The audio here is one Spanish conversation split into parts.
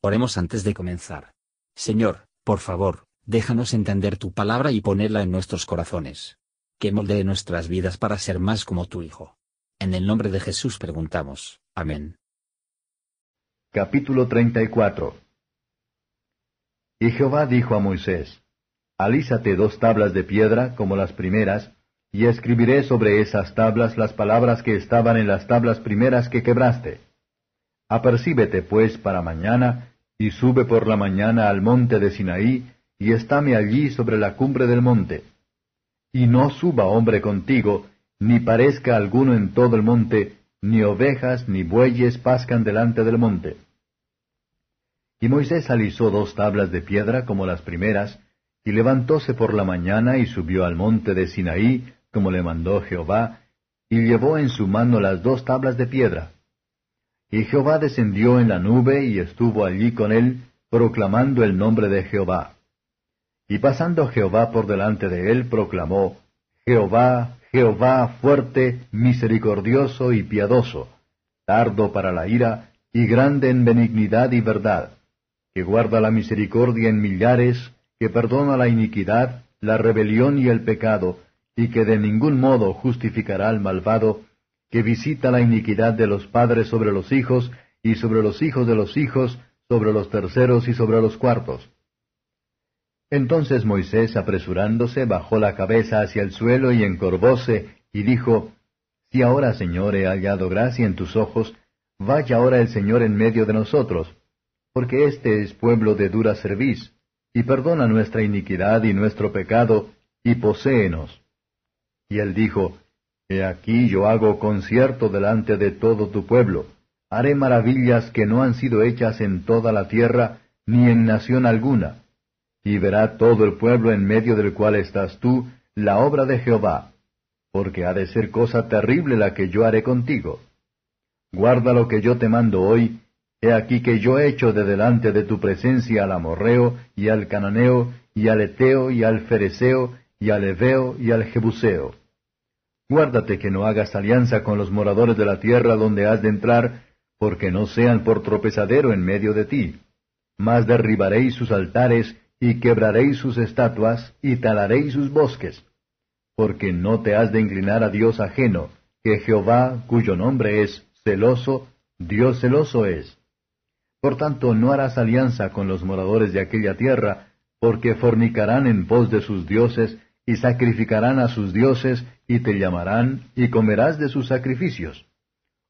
Oremos antes de comenzar. Señor, por favor, déjanos entender tu palabra y ponerla en nuestros corazones. Que moldee nuestras vidas para ser más como tu Hijo. En el nombre de Jesús preguntamos. Amén. Capítulo 34 Y Jehová dijo a Moisés, Alízate dos tablas de piedra como las primeras, y escribiré sobre esas tablas las palabras que estaban en las tablas primeras que quebraste. Apercíbete pues para mañana, y sube por la mañana al monte de Sinaí, y estáme allí sobre la cumbre del monte. Y no suba hombre contigo, ni parezca alguno en todo el monte, ni ovejas ni bueyes pascan delante del monte. Y Moisés alisó dos tablas de piedra como las primeras, y levantóse por la mañana y subió al monte de Sinaí, como le mandó Jehová, y llevó en su mano las dos tablas de piedra. Y Jehová descendió en la nube y estuvo allí con él, proclamando el nombre de Jehová. Y pasando Jehová por delante de él, proclamó, Jehová, Jehová fuerte, misericordioso y piadoso, tardo para la ira, y grande en benignidad y verdad, que guarda la misericordia en millares, que perdona la iniquidad, la rebelión y el pecado, y que de ningún modo justificará al malvado, que visita la iniquidad de los padres sobre los hijos, y sobre los hijos de los hijos, sobre los terceros y sobre los cuartos. Entonces Moisés, apresurándose, bajó la cabeza hacia el suelo y encorvóse, y dijo, Si ahora, Señor, he hallado gracia en tus ojos, vaya ahora el Señor en medio de nosotros, porque este es pueblo de dura cerviz, y perdona nuestra iniquidad y nuestro pecado, y poséenos. Y él dijo, He aquí yo hago concierto delante de todo tu pueblo. Haré maravillas que no han sido hechas en toda la tierra, ni en nación alguna. Y verá todo el pueblo en medio del cual estás tú, la obra de Jehová. Porque ha de ser cosa terrible la que yo haré contigo. Guarda lo que yo te mando hoy. He aquí que yo echo de delante de tu presencia al amorreo, y al cananeo, y al eteo, y al fereceo, y al heveo, y al jebuseo Guárdate que no hagas alianza con los moradores de la tierra donde has de entrar, porque no sean por tropezadero en medio de ti. Mas derribaréis sus altares, y quebraréis sus estatuas, y talaréis sus bosques. Porque no te has de inclinar a Dios ajeno, que Jehová, cuyo nombre es celoso, Dios celoso es. Por tanto, no harás alianza con los moradores de aquella tierra, porque fornicarán en pos de sus dioses, y sacrificarán a sus dioses, y te llamarán, y comerás de sus sacrificios.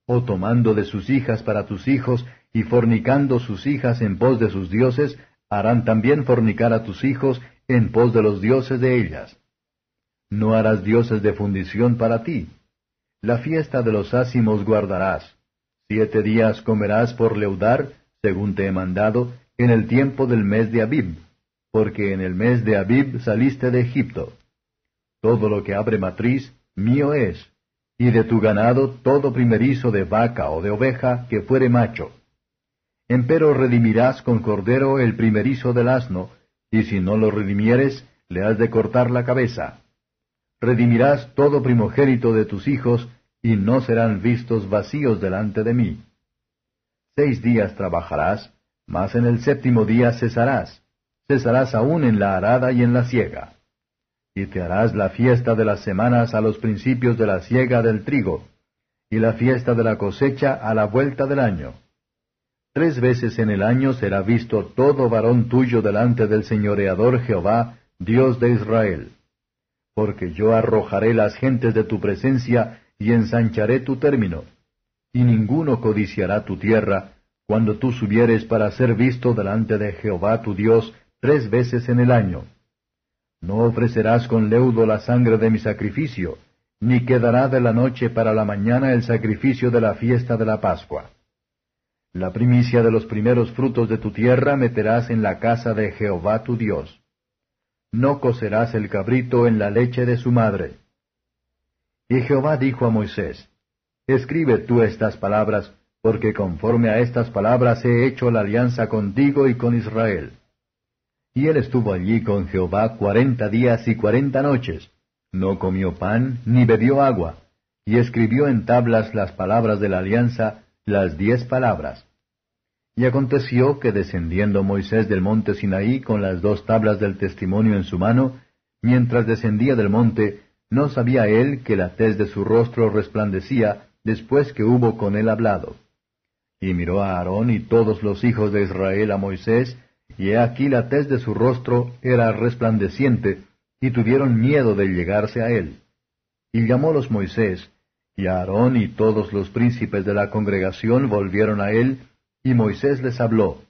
O tomando de sus hijas para tus hijos, y fornicando sus hijas en pos de sus dioses, harán también fornicar a tus hijos en pos de los dioses de ellas. No harás dioses de fundición para ti. La fiesta de los ácimos guardarás. Siete días comerás por leudar, según te he mandado, en el tiempo del mes de Abib, porque en el mes de Abib saliste de Egipto. Todo lo que abre matriz, mío es, y de tu ganado todo primerizo de vaca o de oveja que fuere macho. Empero redimirás con cordero el primerizo del asno, y si no lo redimieres, le has de cortar la cabeza. Redimirás todo primogénito de tus hijos, y no serán vistos vacíos delante de mí. Seis días trabajarás, mas en el séptimo día cesarás. Cesarás aún en la arada y en la siega y te harás la fiesta de las semanas a los principios de la siega del trigo, y la fiesta de la cosecha a la vuelta del año. Tres veces en el año será visto todo varón tuyo delante del señoreador Jehová, Dios de Israel. Porque yo arrojaré las gentes de tu presencia y ensancharé tu término, y ninguno codiciará tu tierra, cuando tú subieres para ser visto delante de Jehová tu Dios tres veces en el año no ofrecerás con leudo la sangre de mi sacrificio, ni quedará de la noche para la mañana el sacrificio de la fiesta de la Pascua. La primicia de los primeros frutos de tu tierra meterás en la casa de Jehová tu Dios. No cocerás el cabrito en la leche de su madre. Y Jehová dijo a Moisés, Escribe tú estas palabras, porque conforme a estas palabras he hecho la alianza contigo y con Israel. Y él estuvo allí con Jehová cuarenta días y cuarenta noches. No comió pan ni bebió agua. Y escribió en tablas las palabras de la alianza, las diez palabras. Y aconteció que descendiendo Moisés del monte Sinaí con las dos tablas del testimonio en su mano, mientras descendía del monte, no sabía él que la tez de su rostro resplandecía después que hubo con él hablado. Y miró a Aarón y todos los hijos de Israel a Moisés, y aquí la tez de su rostro era resplandeciente, y tuvieron miedo de llegarse a él. Y llamólos Moisés, y Aarón y todos los príncipes de la congregación volvieron a él, y Moisés les habló.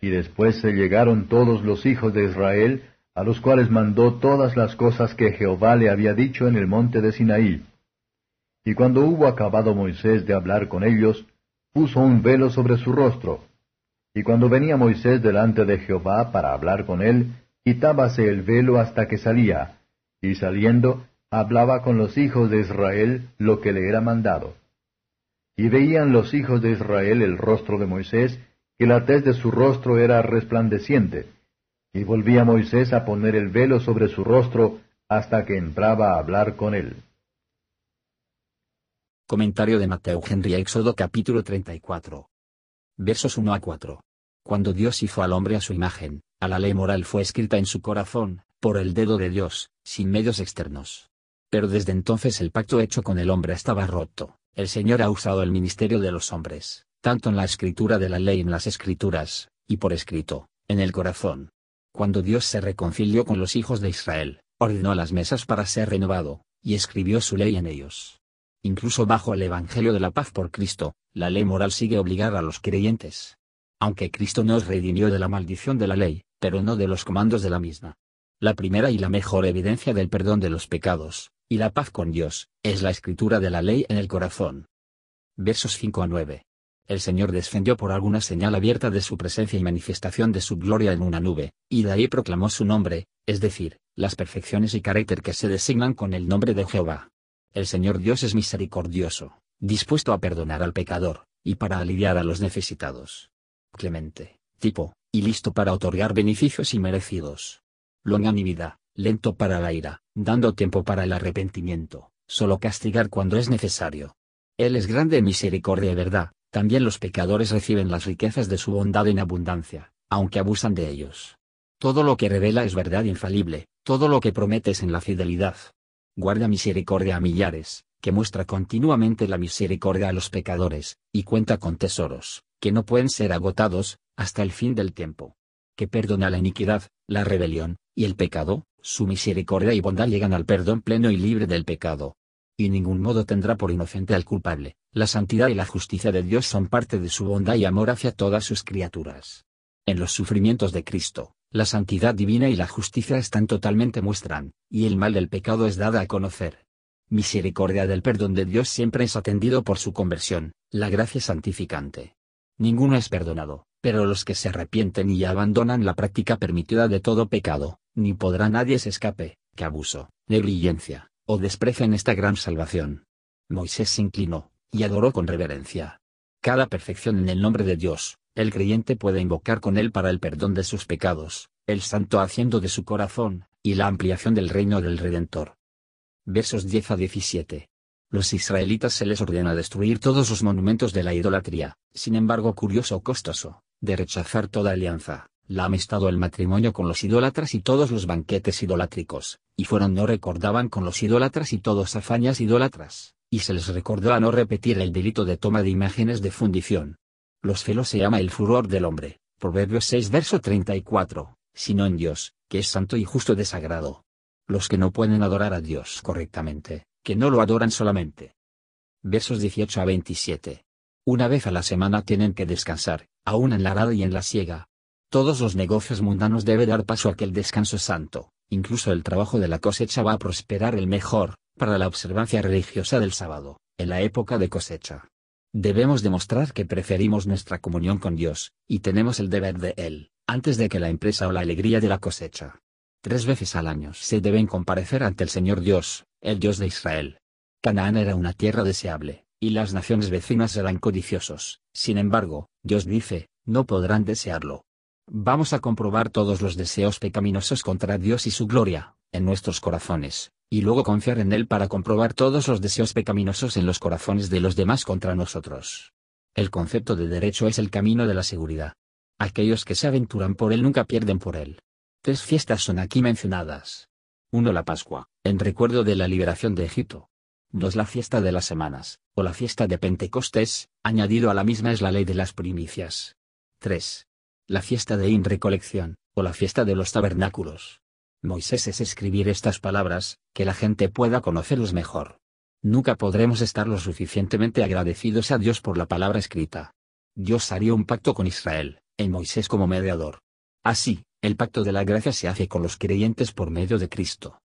Y después se llegaron todos los hijos de Israel, a los cuales mandó todas las cosas que Jehová le había dicho en el monte de Sinaí. Y cuando hubo acabado Moisés de hablar con ellos, puso un velo sobre su rostro. Y cuando venía Moisés delante de Jehová para hablar con él, quitábase el velo hasta que salía, y saliendo, hablaba con los hijos de Israel lo que le era mandado. Y veían los hijos de Israel el rostro de Moisés, que la tez de su rostro era resplandeciente, y volvía Moisés a poner el velo sobre su rostro hasta que entraba a hablar con él. Comentario de Mateo Henry Éxodo capítulo 34. Versos 1 a 4. Cuando Dios hizo al hombre a su imagen, a la ley moral fue escrita en su corazón, por el dedo de Dios, sin medios externos. Pero desde entonces el pacto hecho con el hombre estaba roto. El Señor ha usado el ministerio de los hombres, tanto en la escritura de la ley en las escrituras, y por escrito, en el corazón, cuando Dios se reconcilió con los hijos de Israel, ordenó las mesas para ser renovado, y escribió su ley en ellos. Incluso bajo el Evangelio de la paz por Cristo, la ley moral sigue obligada a los creyentes. Aunque Cristo nos redimió de la maldición de la ley, pero no de los comandos de la misma. La primera y la mejor evidencia del perdón de los pecados, y la paz con Dios, es la escritura de la ley en el corazón. Versos 5 a 9 el Señor descendió por alguna señal abierta de su presencia y manifestación de su gloria en una nube, y de ahí proclamó su nombre, es decir, las perfecciones y carácter que se designan con el nombre de Jehová. El Señor Dios es misericordioso, dispuesto a perdonar al pecador, y para aliviar a los necesitados. Clemente, tipo, y listo para otorgar beneficios inmerecidos. Longanimidad, lento para la ira, dando tiempo para el arrepentimiento, solo castigar cuando es necesario. Él es grande en misericordia y verdad, también los pecadores reciben las riquezas de su bondad en abundancia, aunque abusan de ellos. Todo lo que revela es verdad infalible, todo lo que promete es en la fidelidad. Guarda misericordia a millares, que muestra continuamente la misericordia a los pecadores, y cuenta con tesoros, que no pueden ser agotados, hasta el fin del tiempo. Que perdona la iniquidad, la rebelión, y el pecado, su misericordia y bondad llegan al perdón pleno y libre del pecado. Y ningún modo tendrá por inocente al culpable, la santidad y la justicia de Dios son parte de su bondad y amor hacia todas sus criaturas. En los sufrimientos de Cristo, la santidad divina y la justicia están totalmente muestran, y el mal del pecado es dada a conocer. Misericordia del perdón de Dios siempre es atendido por su conversión, la gracia santificante. Ninguno es perdonado, pero los que se arrepienten y abandonan la práctica permitida de todo pecado, ni podrá nadie se escape, que abuso, negligencia, o desprecien esta gran salvación. Moisés se inclinó, y adoró con reverencia. Cada perfección en el nombre de Dios, el creyente puede invocar con él para el perdón de sus pecados, el santo haciendo de su corazón, y la ampliación del reino del Redentor. Versos 10 a 17. Los israelitas se les ordena destruir todos los monumentos de la idolatría, sin embargo curioso o costoso, de rechazar toda alianza, la amistad o el matrimonio con los idólatras y todos los banquetes idolátricos, y fueron no recordaban con los idólatras y todos hazañas idólatras, y se les recordó a no repetir el delito de toma de imágenes de fundición. Los celos se llama el furor del hombre, Proverbios 6 verso 34, sino en Dios, que es santo y justo de sagrado. Los que no pueden adorar a Dios correctamente, que no lo adoran solamente. Versos 18 a 27. Una vez a la semana tienen que descansar, aún en la arada y en la siega. Todos los negocios mundanos debe dar paso a aquel descanso santo, incluso el trabajo de la cosecha va a prosperar el mejor, para la observancia religiosa del sábado, en la época de cosecha. Debemos demostrar que preferimos nuestra comunión con Dios, y tenemos el deber de Él, antes de que la empresa o la alegría de la cosecha. Tres veces al año se deben comparecer ante el Señor Dios, el Dios de Israel. Canaán era una tierra deseable, y las naciones vecinas eran codiciosos, sin embargo, Dios dice, no podrán desearlo. Vamos a comprobar todos los deseos pecaminosos contra Dios y su gloria, en nuestros corazones, y luego confiar en Él para comprobar todos los deseos pecaminosos en los corazones de los demás contra nosotros. El concepto de derecho es el camino de la seguridad. Aquellos que se aventuran por él nunca pierden por él. Tres fiestas son aquí mencionadas. 1. La Pascua, en recuerdo de la liberación de Egipto. 2. La fiesta de las semanas, o la fiesta de Pentecostés, añadido a la misma es la ley de las primicias. 3. La fiesta de Inrecolección, o la fiesta de los tabernáculos. Moisés es escribir estas palabras, que la gente pueda conocerlos mejor. Nunca podremos estar lo suficientemente agradecidos a Dios por la palabra escrita. Dios haría un pacto con Israel, en Moisés como mediador. Así, el pacto de la gracia se hace con los creyentes por medio de Cristo.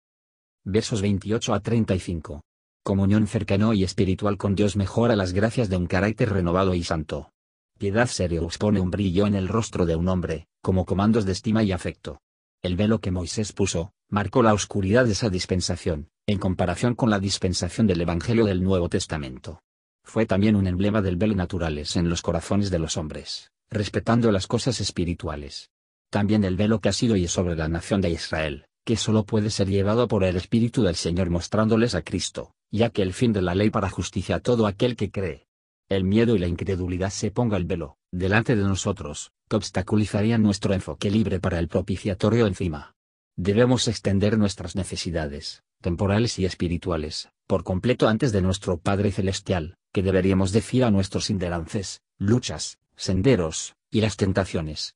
Versos 28 a 35. Comunión cercano y espiritual con Dios mejora las gracias de un carácter renovado y santo. Piedad serio expone un brillo en el rostro de un hombre, como comandos de estima y afecto. El velo que Moisés puso, marcó la oscuridad de esa dispensación, en comparación con la dispensación del Evangelio del Nuevo Testamento. Fue también un emblema del velo naturales en los corazones de los hombres, respetando las cosas espirituales. También el velo que ha sido y sobre la nación de Israel, que solo puede ser llevado por el Espíritu del Señor mostrándoles a Cristo, ya que el fin de la ley para justicia a todo aquel que cree. El miedo y la incredulidad se ponga el velo, delante de nosotros, que obstaculizarían nuestro enfoque libre para el propiciatorio encima. Debemos extender nuestras necesidades, temporales y espirituales, por completo antes de nuestro Padre Celestial, que deberíamos decir a nuestros inderances, luchas, senderos, y las tentaciones,